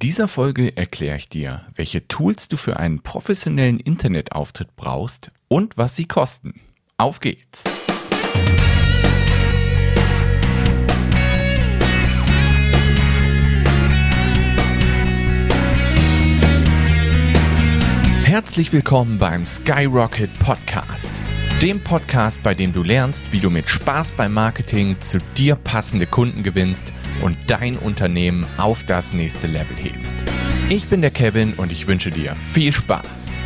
In dieser Folge erkläre ich dir, welche Tools du für einen professionellen Internetauftritt brauchst und was sie kosten. Auf geht's! Herzlich willkommen beim Skyrocket Podcast, dem Podcast, bei dem du lernst, wie du mit Spaß beim Marketing zu dir passende Kunden gewinnst und dein Unternehmen auf das nächste Level hebst. Ich bin der Kevin und ich wünsche dir viel Spaß.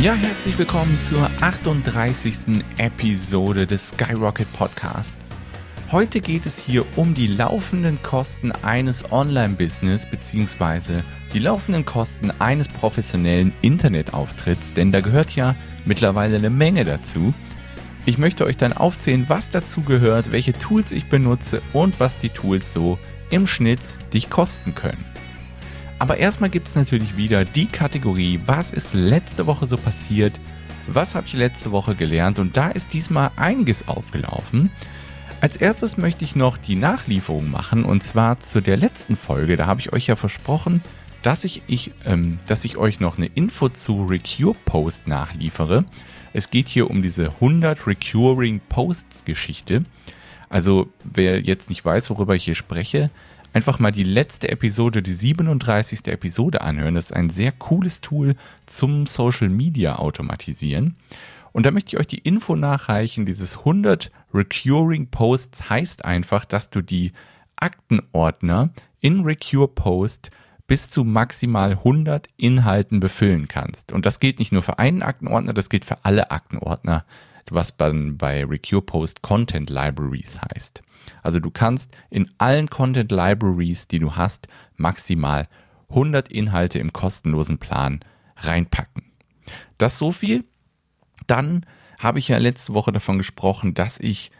Ja, herzlich willkommen zur 38. Episode des Skyrocket Podcasts. Heute geht es hier um die laufenden Kosten eines Online-Business bzw. die laufenden Kosten eines professionellen Internetauftritts, denn da gehört ja mittlerweile eine Menge dazu. Ich möchte euch dann aufzählen, was dazu gehört, welche Tools ich benutze und was die Tools so im Schnitt dich kosten können. Aber erstmal gibt es natürlich wieder die Kategorie, was ist letzte Woche so passiert, was habe ich letzte Woche gelernt und da ist diesmal einiges aufgelaufen. Als erstes möchte ich noch die Nachlieferung machen und zwar zu der letzten Folge. Da habe ich euch ja versprochen, dass ich, ich, ähm, dass ich euch noch eine Info zu Recure Post nachliefere. Es geht hier um diese 100 Recurring Posts Geschichte. Also wer jetzt nicht weiß, worüber ich hier spreche, einfach mal die letzte Episode, die 37. Episode anhören. Das ist ein sehr cooles Tool zum Social Media Automatisieren. Und da möchte ich euch die Info nachreichen. Dieses 100 Recurring Posts heißt einfach, dass du die Aktenordner in Recure Post bis zu maximal 100 Inhalten befüllen kannst. Und das gilt nicht nur für einen Aktenordner, das gilt für alle Aktenordner, was dann bei Recure Post Content Libraries heißt. Also du kannst in allen Content Libraries, die du hast, maximal 100 Inhalte im kostenlosen Plan reinpacken. Das so viel dann habe ich ja letzte Woche davon gesprochen, dass ich,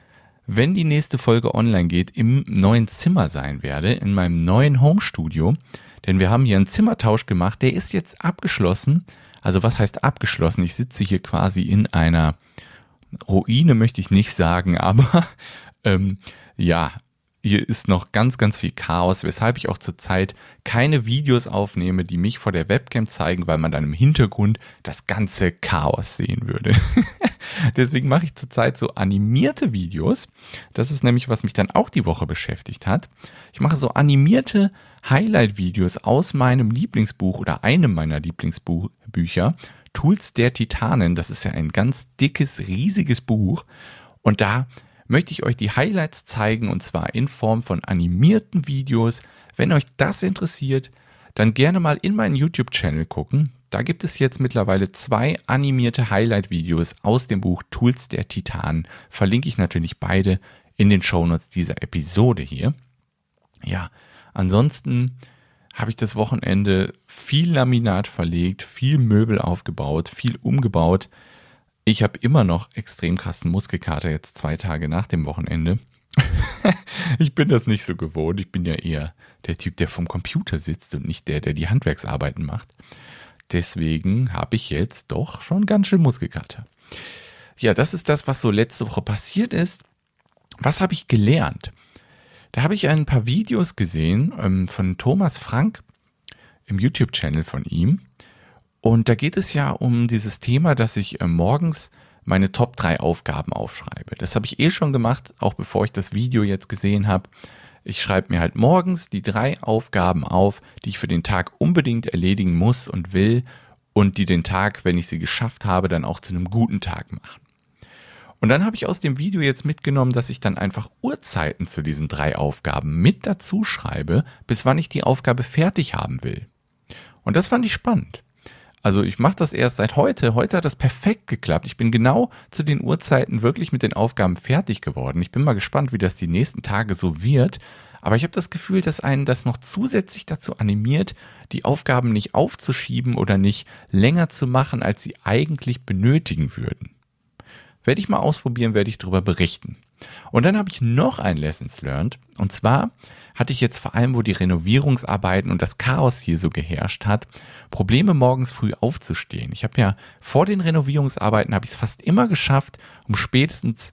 wenn die nächste Folge online geht, im neuen Zimmer sein werde, in meinem neuen Homestudio. Denn wir haben hier einen Zimmertausch gemacht, der ist jetzt abgeschlossen. Also was heißt abgeschlossen? Ich sitze hier quasi in einer Ruine, möchte ich nicht sagen, aber ähm, ja, hier ist noch ganz, ganz viel Chaos, weshalb ich auch zurzeit keine Videos aufnehme, die mich vor der Webcam zeigen, weil man dann im Hintergrund das ganze Chaos sehen würde. Deswegen mache ich zurzeit so animierte Videos. Das ist nämlich, was mich dann auch die Woche beschäftigt hat. Ich mache so animierte Highlight-Videos aus meinem Lieblingsbuch oder einem meiner Lieblingsbücher, Tools der Titanen. Das ist ja ein ganz dickes, riesiges Buch. Und da möchte ich euch die Highlights zeigen und zwar in Form von animierten Videos. Wenn euch das interessiert, dann gerne mal in meinen YouTube-Channel gucken. Da gibt es jetzt mittlerweile zwei animierte Highlight-Videos aus dem Buch Tools der Titanen. Verlinke ich natürlich beide in den Shownotes dieser Episode hier. Ja, ansonsten habe ich das Wochenende viel Laminat verlegt, viel Möbel aufgebaut, viel umgebaut. Ich habe immer noch extrem krassen Muskelkater jetzt zwei Tage nach dem Wochenende. ich bin das nicht so gewohnt. Ich bin ja eher der Typ, der vom Computer sitzt und nicht der, der die Handwerksarbeiten macht. Deswegen habe ich jetzt doch schon ganz schön Muskelkater. Ja, das ist das, was so letzte Woche passiert ist. Was habe ich gelernt? Da habe ich ein paar Videos gesehen ähm, von Thomas Frank im YouTube-Channel von ihm. Und da geht es ja um dieses Thema, dass ich äh, morgens meine Top 3 Aufgaben aufschreibe. Das habe ich eh schon gemacht, auch bevor ich das Video jetzt gesehen habe. Ich schreibe mir halt morgens die drei Aufgaben auf, die ich für den Tag unbedingt erledigen muss und will und die den Tag, wenn ich sie geschafft habe, dann auch zu einem guten Tag machen. Und dann habe ich aus dem Video jetzt mitgenommen, dass ich dann einfach Uhrzeiten zu diesen drei Aufgaben mit dazu schreibe, bis wann ich die Aufgabe fertig haben will. Und das fand ich spannend. Also ich mache das erst seit heute. Heute hat das perfekt geklappt. Ich bin genau zu den Uhrzeiten wirklich mit den Aufgaben fertig geworden. Ich bin mal gespannt, wie das die nächsten Tage so wird. Aber ich habe das Gefühl, dass einen das noch zusätzlich dazu animiert, die Aufgaben nicht aufzuschieben oder nicht länger zu machen, als sie eigentlich benötigen würden. Werde ich mal ausprobieren, werde ich darüber berichten. Und dann habe ich noch ein Lessons Learned. Und zwar hatte ich jetzt vor allem, wo die Renovierungsarbeiten und das Chaos hier so geherrscht hat, Probleme morgens früh aufzustehen. Ich habe ja vor den Renovierungsarbeiten habe ich es fast immer geschafft, um spätestens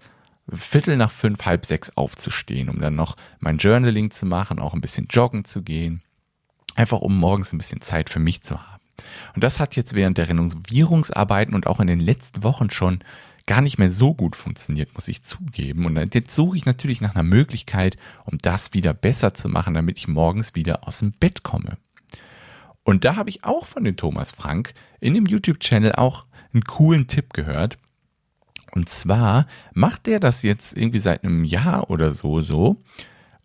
Viertel nach fünf, halb sechs aufzustehen, um dann noch mein Journaling zu machen, auch ein bisschen joggen zu gehen. Einfach um morgens ein bisschen Zeit für mich zu haben. Und das hat jetzt während der Renovierungsarbeiten und auch in den letzten Wochen schon gar nicht mehr so gut funktioniert, muss ich zugeben. Und jetzt suche ich natürlich nach einer Möglichkeit, um das wieder besser zu machen, damit ich morgens wieder aus dem Bett komme. Und da habe ich auch von dem Thomas Frank in dem YouTube-Channel auch einen coolen Tipp gehört. Und zwar macht der das jetzt irgendwie seit einem Jahr oder so so,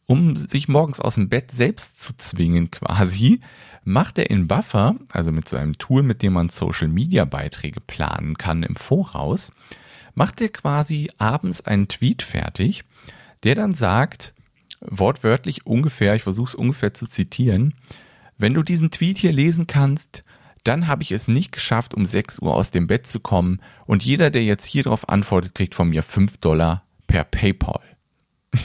um sich morgens aus dem Bett selbst zu zwingen quasi, macht er in Buffer, also mit so einem Tool, mit dem man Social-Media-Beiträge planen kann im Voraus, macht er quasi abends einen Tweet fertig, der dann sagt, wortwörtlich ungefähr, ich versuche es ungefähr zu zitieren, wenn du diesen Tweet hier lesen kannst, dann habe ich es nicht geschafft, um 6 Uhr aus dem Bett zu kommen und jeder, der jetzt hier drauf antwortet, kriegt von mir 5 Dollar per PayPal.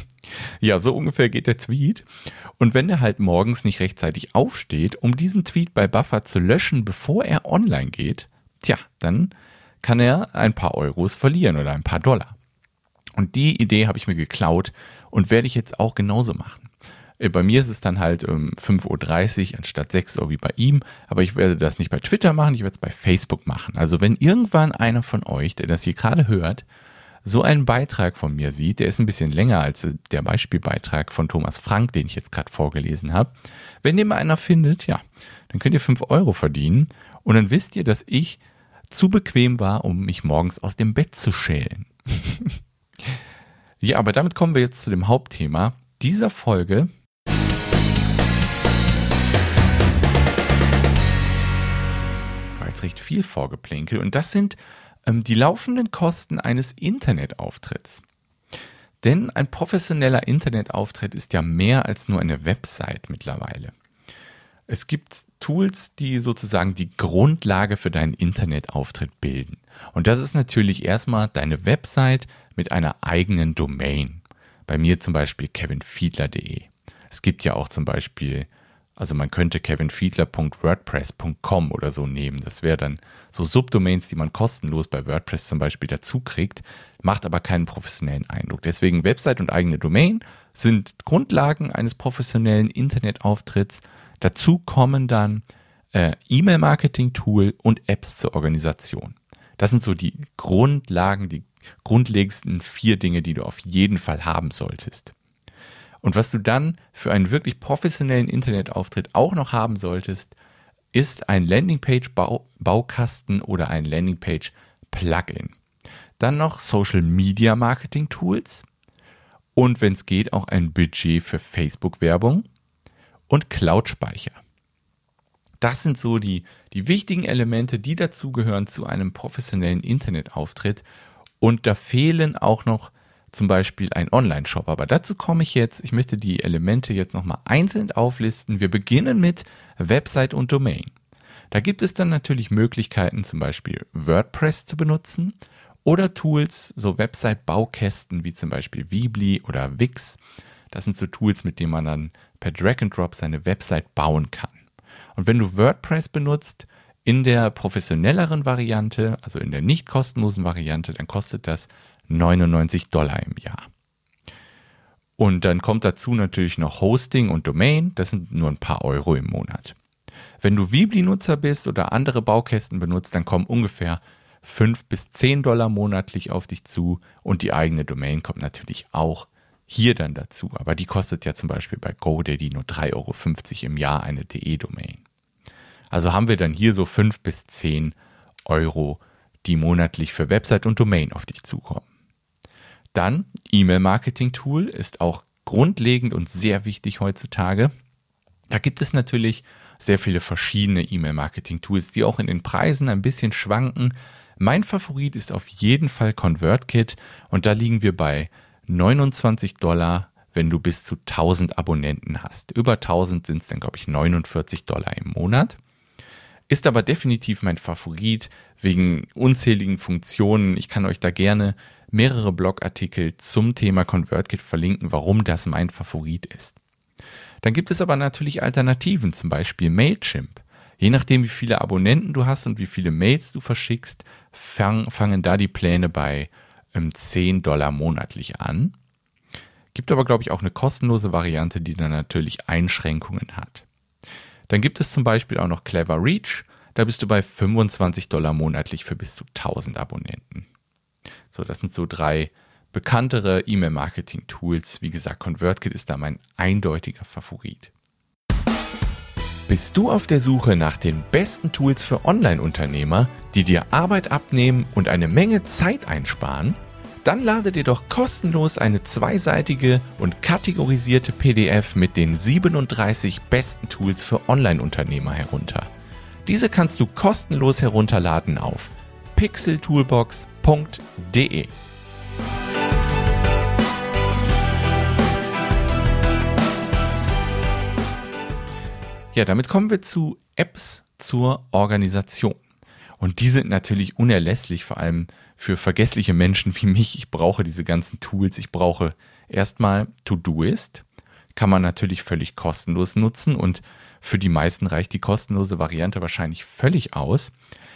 ja, so ungefähr geht der Tweet. Und wenn er halt morgens nicht rechtzeitig aufsteht, um diesen Tweet bei Buffer zu löschen, bevor er online geht, tja, dann kann er ein paar Euros verlieren oder ein paar Dollar. Und die Idee habe ich mir geklaut und werde ich jetzt auch genauso machen. Äh, bei mir ist es dann halt um 5.30 Uhr anstatt 6 Uhr wie bei ihm, aber ich werde das nicht bei Twitter machen, ich werde es bei Facebook machen. Also wenn irgendwann einer von euch, der das hier gerade hört, so einen Beitrag von mir sieht, der ist ein bisschen länger als der Beispielbeitrag von Thomas Frank, den ich jetzt gerade vorgelesen habe. Wenn den mal einer findet, ja, dann könnt ihr 5 Euro verdienen und dann wisst ihr, dass ich zu bequem war, um mich morgens aus dem Bett zu schälen. ja, aber damit kommen wir jetzt zu dem Hauptthema dieser Folge. War jetzt recht viel Vorgeplänkel und das sind ähm, die laufenden Kosten eines Internetauftritts. Denn ein professioneller Internetauftritt ist ja mehr als nur eine Website mittlerweile. Es gibt Tools, die sozusagen die Grundlage für deinen Internetauftritt bilden. Und das ist natürlich erstmal deine Website mit einer eigenen Domain. Bei mir zum Beispiel kevinfiedler.de. Es gibt ja auch zum Beispiel, also man könnte kevinfiedler.wordpress.com oder so nehmen. Das wäre dann so Subdomains, die man kostenlos bei WordPress zum Beispiel dazu kriegt, macht aber keinen professionellen Eindruck. Deswegen Website und eigene Domain sind Grundlagen eines professionellen Internetauftritts Dazu kommen dann äh, E-Mail-Marketing-Tool und Apps zur Organisation. Das sind so die Grundlagen, die grundlegendsten vier Dinge, die du auf jeden Fall haben solltest. Und was du dann für einen wirklich professionellen Internetauftritt auch noch haben solltest, ist ein Landingpage-Baukasten oder ein Landingpage-Plugin. Dann noch Social Media Marketing Tools und wenn es geht auch ein Budget für Facebook-Werbung und Cloud-Speicher. Das sind so die, die wichtigen Elemente, die dazugehören zu einem professionellen Internetauftritt. Und da fehlen auch noch zum Beispiel ein Online-Shop. Aber dazu komme ich jetzt. Ich möchte die Elemente jetzt nochmal einzeln auflisten. Wir beginnen mit Website und Domain. Da gibt es dann natürlich Möglichkeiten, zum Beispiel WordPress zu benutzen oder Tools, so Website-Baukästen wie zum Beispiel Weebly oder Wix. Das sind so Tools, mit denen man dann per Drag and Drop seine Website bauen kann. Und wenn du WordPress benutzt, in der professionelleren Variante, also in der nicht kostenlosen Variante, dann kostet das 99 Dollar im Jahr. Und dann kommt dazu natürlich noch Hosting und Domain, das sind nur ein paar Euro im Monat. Wenn du Weebly-Nutzer bist oder andere Baukästen benutzt, dann kommen ungefähr 5 bis 10 Dollar monatlich auf dich zu und die eigene Domain kommt natürlich auch hier dann dazu. Aber die kostet ja zum Beispiel bei GoDaddy nur 3,50 Euro im Jahr eine DE-Domain. Also haben wir dann hier so 5 bis 10 Euro, die monatlich für Website und Domain auf dich zukommen. Dann E-Mail-Marketing-Tool ist auch grundlegend und sehr wichtig heutzutage. Da gibt es natürlich sehr viele verschiedene E-Mail-Marketing-Tools, die auch in den Preisen ein bisschen schwanken. Mein Favorit ist auf jeden Fall ConvertKit und da liegen wir bei 29 Dollar, wenn du bis zu 1000 Abonnenten hast. Über 1000 sind es dann, glaube ich, 49 Dollar im Monat. Ist aber definitiv mein Favorit wegen unzähligen Funktionen. Ich kann euch da gerne mehrere Blogartikel zum Thema ConvertKit verlinken, warum das mein Favorit ist. Dann gibt es aber natürlich Alternativen, zum Beispiel Mailchimp. Je nachdem, wie viele Abonnenten du hast und wie viele Mails du verschickst, fang, fangen da die Pläne bei 10 Dollar monatlich an. Gibt aber, glaube ich, auch eine kostenlose Variante, die dann natürlich Einschränkungen hat. Dann gibt es zum Beispiel auch noch Clever Reach. Da bist du bei 25 Dollar monatlich für bis zu 1000 Abonnenten. So, das sind so drei bekanntere E-Mail-Marketing-Tools. Wie gesagt, ConvertKit ist da mein eindeutiger Favorit. Bist du auf der Suche nach den besten Tools für Online-Unternehmer, die dir Arbeit abnehmen und eine Menge Zeit einsparen? Dann lade dir doch kostenlos eine zweiseitige und kategorisierte PDF mit den 37 besten Tools für Online-Unternehmer herunter. Diese kannst du kostenlos herunterladen auf pixeltoolbox.de. Ja, damit kommen wir zu Apps zur Organisation. Und die sind natürlich unerlässlich, vor allem für vergessliche Menschen wie mich. Ich brauche diese ganzen Tools. Ich brauche erstmal Todoist. Kann man natürlich völlig kostenlos nutzen und für die meisten reicht die kostenlose Variante wahrscheinlich völlig aus.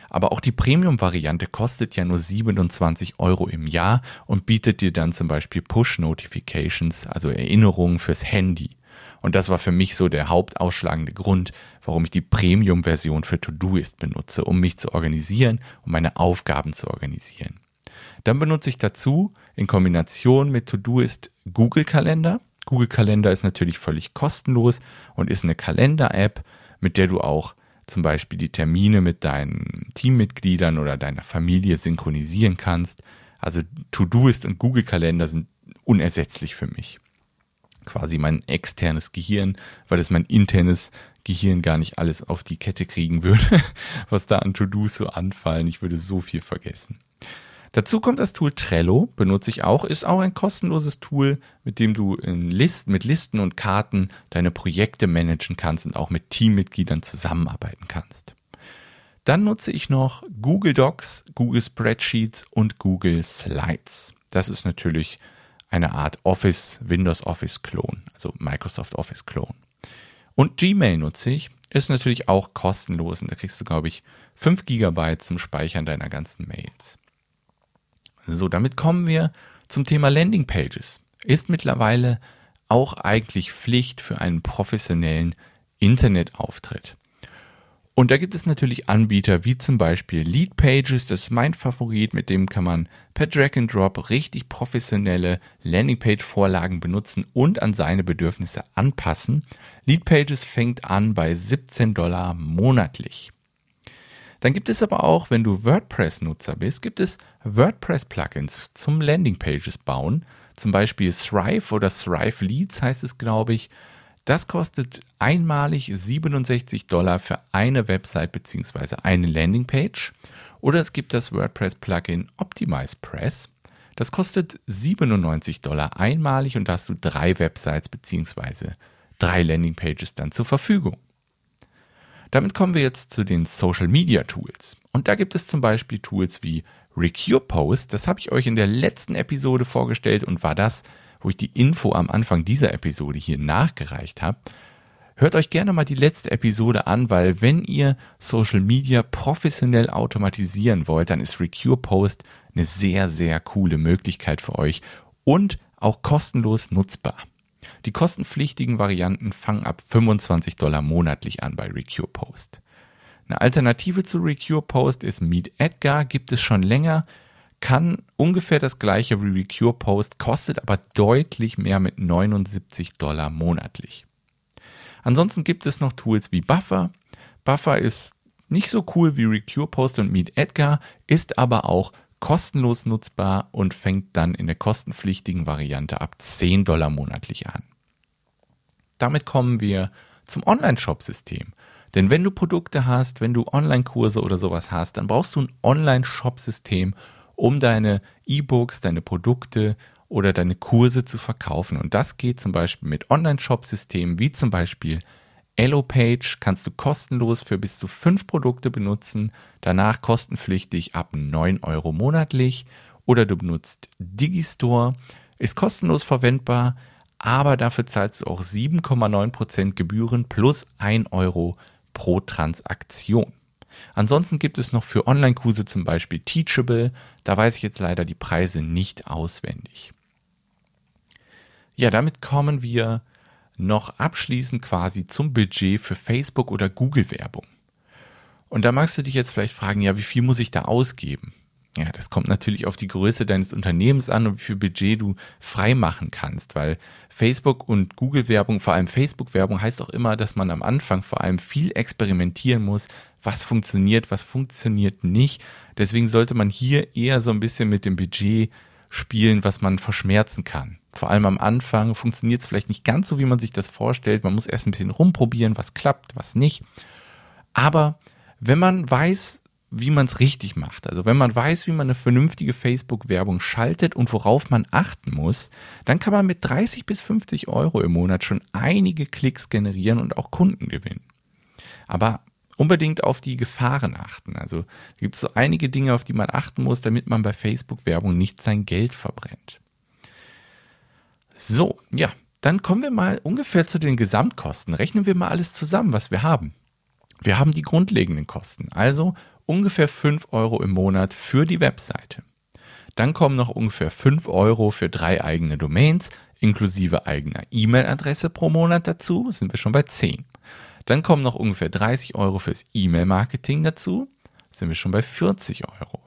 Aber auch die Premium-Variante kostet ja nur 27 Euro im Jahr und bietet dir dann zum Beispiel Push-Notifications, also Erinnerungen fürs Handy. Und das war für mich so der hauptausschlagende Grund, warum ich die Premium-Version für Todoist benutze, um mich zu organisieren, um meine Aufgaben zu organisieren. Dann benutze ich dazu in Kombination mit Todoist Google Kalender. Google Kalender ist natürlich völlig kostenlos und ist eine Kalender-App, mit der du auch zum Beispiel die Termine mit deinen Teammitgliedern oder deiner Familie synchronisieren kannst. Also Todoist und Google Kalender sind unersetzlich für mich quasi mein externes Gehirn, weil es mein internes Gehirn gar nicht alles auf die Kette kriegen würde, was da an To-Dos so anfallen. Ich würde so viel vergessen. Dazu kommt das Tool Trello, benutze ich auch, ist auch ein kostenloses Tool, mit dem du in Listen, mit Listen und Karten deine Projekte managen kannst und auch mit Teammitgliedern zusammenarbeiten kannst. Dann nutze ich noch Google Docs, Google Spreadsheets und Google Slides. Das ist natürlich eine Art Office, Windows Office Klon, also Microsoft Office Klon. Und Gmail nutze ich, ist natürlich auch kostenlos und da kriegst du, glaube ich, 5 GB zum Speichern deiner ganzen Mails. So, damit kommen wir zum Thema Landing Pages. Ist mittlerweile auch eigentlich Pflicht für einen professionellen Internetauftritt. Und da gibt es natürlich Anbieter wie zum Beispiel Lead Pages, das ist mein Favorit, mit dem kann man per Drag and Drop richtig professionelle Landingpage-Vorlagen benutzen und an seine Bedürfnisse anpassen. Lead Pages fängt an bei 17 Dollar monatlich. Dann gibt es aber auch, wenn du WordPress-Nutzer bist, gibt es WordPress-Plugins zum Landingpages bauen. Zum Beispiel Thrive oder Thrive Leads heißt es, glaube ich. Das kostet einmalig 67 Dollar für eine Website bzw. eine Landingpage. Oder es gibt das WordPress-Plugin Optimize Press. Das kostet 97 Dollar einmalig und da hast du drei Websites bzw. drei Landingpages dann zur Verfügung. Damit kommen wir jetzt zu den Social Media Tools. Und da gibt es zum Beispiel Tools wie Recure Post. Das habe ich euch in der letzten Episode vorgestellt und war das wo ich die Info am Anfang dieser Episode hier nachgereicht habe. Hört euch gerne mal die letzte Episode an, weil wenn ihr Social Media professionell automatisieren wollt, dann ist Recure Post eine sehr, sehr coole Möglichkeit für euch und auch kostenlos nutzbar. Die kostenpflichtigen Varianten fangen ab 25 Dollar monatlich an bei Recure Post. Eine Alternative zu Recure Post ist Meet Edgar, gibt es schon länger, kann ungefähr das gleiche wie Recure Post, kostet aber deutlich mehr mit 79 Dollar monatlich. Ansonsten gibt es noch Tools wie Buffer. Buffer ist nicht so cool wie Recure Post und Meet Edgar, ist aber auch kostenlos nutzbar und fängt dann in der kostenpflichtigen Variante ab 10 Dollar monatlich an. Damit kommen wir zum Online-Shop-System. Denn wenn du Produkte hast, wenn du Online-Kurse oder sowas hast, dann brauchst du ein Online-Shop-System, um deine E-Books, deine Produkte oder deine Kurse zu verkaufen. Und das geht zum Beispiel mit Online-Shop-Systemen wie zum Beispiel Allopage kannst du kostenlos für bis zu fünf Produkte benutzen, danach kostenpflichtig ab 9 Euro monatlich oder du benutzt Digistore, ist kostenlos verwendbar, aber dafür zahlst du auch 7,9% Gebühren plus 1 Euro pro Transaktion. Ansonsten gibt es noch für Online-Kurse zum Beispiel Teachable. Da weiß ich jetzt leider die Preise nicht auswendig. Ja, damit kommen wir noch abschließend quasi zum Budget für Facebook oder Google-Werbung. Und da magst du dich jetzt vielleicht fragen, ja, wie viel muss ich da ausgeben? Ja, das kommt natürlich auf die Größe deines Unternehmens an und wie viel Budget du frei machen kannst, weil Facebook und Google-Werbung, vor allem Facebook-Werbung, heißt auch immer, dass man am Anfang vor allem viel experimentieren muss, was funktioniert, was funktioniert nicht. Deswegen sollte man hier eher so ein bisschen mit dem Budget spielen, was man verschmerzen kann. Vor allem am Anfang funktioniert es vielleicht nicht ganz so, wie man sich das vorstellt. Man muss erst ein bisschen rumprobieren, was klappt, was nicht. Aber wenn man weiß, wie man es richtig macht. Also wenn man weiß, wie man eine vernünftige Facebook-Werbung schaltet und worauf man achten muss, dann kann man mit 30 bis 50 Euro im Monat schon einige Klicks generieren und auch Kunden gewinnen. Aber unbedingt auf die Gefahren achten. Also gibt es so einige Dinge, auf die man achten muss, damit man bei Facebook-Werbung nicht sein Geld verbrennt. So, ja, dann kommen wir mal ungefähr zu den Gesamtkosten. Rechnen wir mal alles zusammen, was wir haben. Wir haben die grundlegenden Kosten, also ungefähr 5 Euro im Monat für die Webseite. Dann kommen noch ungefähr 5 Euro für drei eigene Domains, inklusive eigener E-Mail-Adresse pro Monat dazu, sind wir schon bei 10. Dann kommen noch ungefähr 30 Euro fürs E-Mail-Marketing dazu, sind wir schon bei 40 Euro.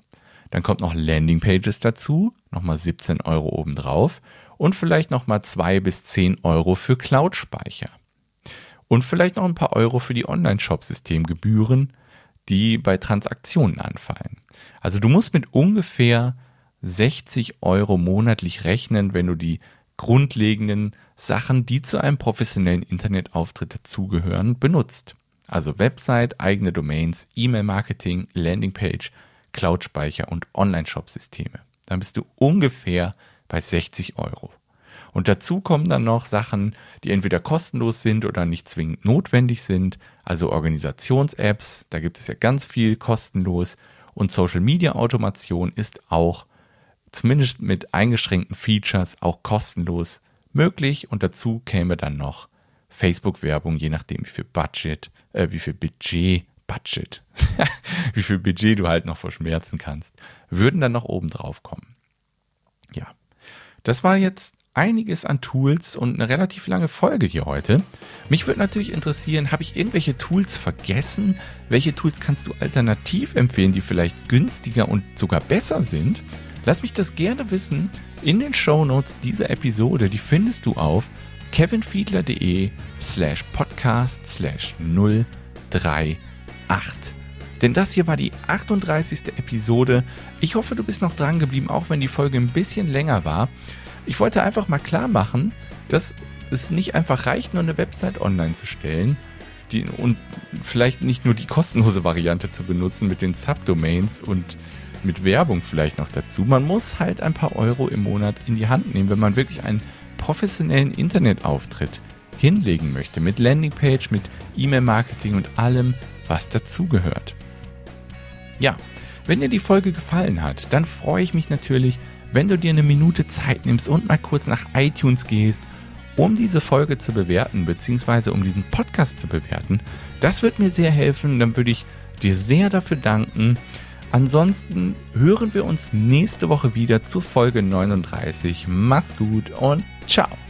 Dann kommt noch Landingpages dazu, nochmal 17 Euro obendrauf und vielleicht nochmal 2 bis 10 Euro für Cloud-Speicher. Und vielleicht noch ein paar Euro für die Online-Shop-Systemgebühren, die bei Transaktionen anfallen. Also du musst mit ungefähr 60 Euro monatlich rechnen, wenn du die grundlegenden Sachen, die zu einem professionellen Internetauftritt dazugehören, benutzt. Also Website, eigene Domains, E-Mail-Marketing, Landingpage, Cloud-Speicher und Online-Shop-Systeme. Dann bist du ungefähr bei 60 Euro. Und dazu kommen dann noch Sachen, die entweder kostenlos sind oder nicht zwingend notwendig sind, also Organisations-Apps, da gibt es ja ganz viel kostenlos. Und Social-Media-Automation ist auch zumindest mit eingeschränkten Features auch kostenlos möglich. Und dazu käme dann noch Facebook-Werbung, je nachdem wie viel Budget, äh, wie viel Budget, Budget, wie viel Budget du halt noch verschmerzen kannst, würden dann noch oben drauf kommen. Ja, das war jetzt einiges an Tools und eine relativ lange Folge hier heute. Mich würde natürlich interessieren, habe ich irgendwelche Tools vergessen? Welche Tools kannst du alternativ empfehlen, die vielleicht günstiger und sogar besser sind? Lass mich das gerne wissen in den Show Notes dieser Episode. Die findest du auf kevinfiedler.de slash podcast slash 038. Denn das hier war die 38. Episode. Ich hoffe, du bist noch dran geblieben, auch wenn die Folge ein bisschen länger war. Ich wollte einfach mal klar machen, dass es nicht einfach reicht, nur eine Website online zu stellen die, und vielleicht nicht nur die kostenlose Variante zu benutzen mit den Subdomains und mit Werbung vielleicht noch dazu. Man muss halt ein paar Euro im Monat in die Hand nehmen, wenn man wirklich einen professionellen Internetauftritt hinlegen möchte. Mit Landingpage, mit E-Mail-Marketing und allem, was dazugehört. Ja, wenn dir die Folge gefallen hat, dann freue ich mich natürlich, wenn du dir eine Minute Zeit nimmst und mal kurz nach iTunes gehst, um diese Folge zu bewerten, beziehungsweise um diesen Podcast zu bewerten. Das wird mir sehr helfen. Dann würde ich dir sehr dafür danken. Ansonsten hören wir uns nächste Woche wieder zu Folge 39. Mach's gut und ciao.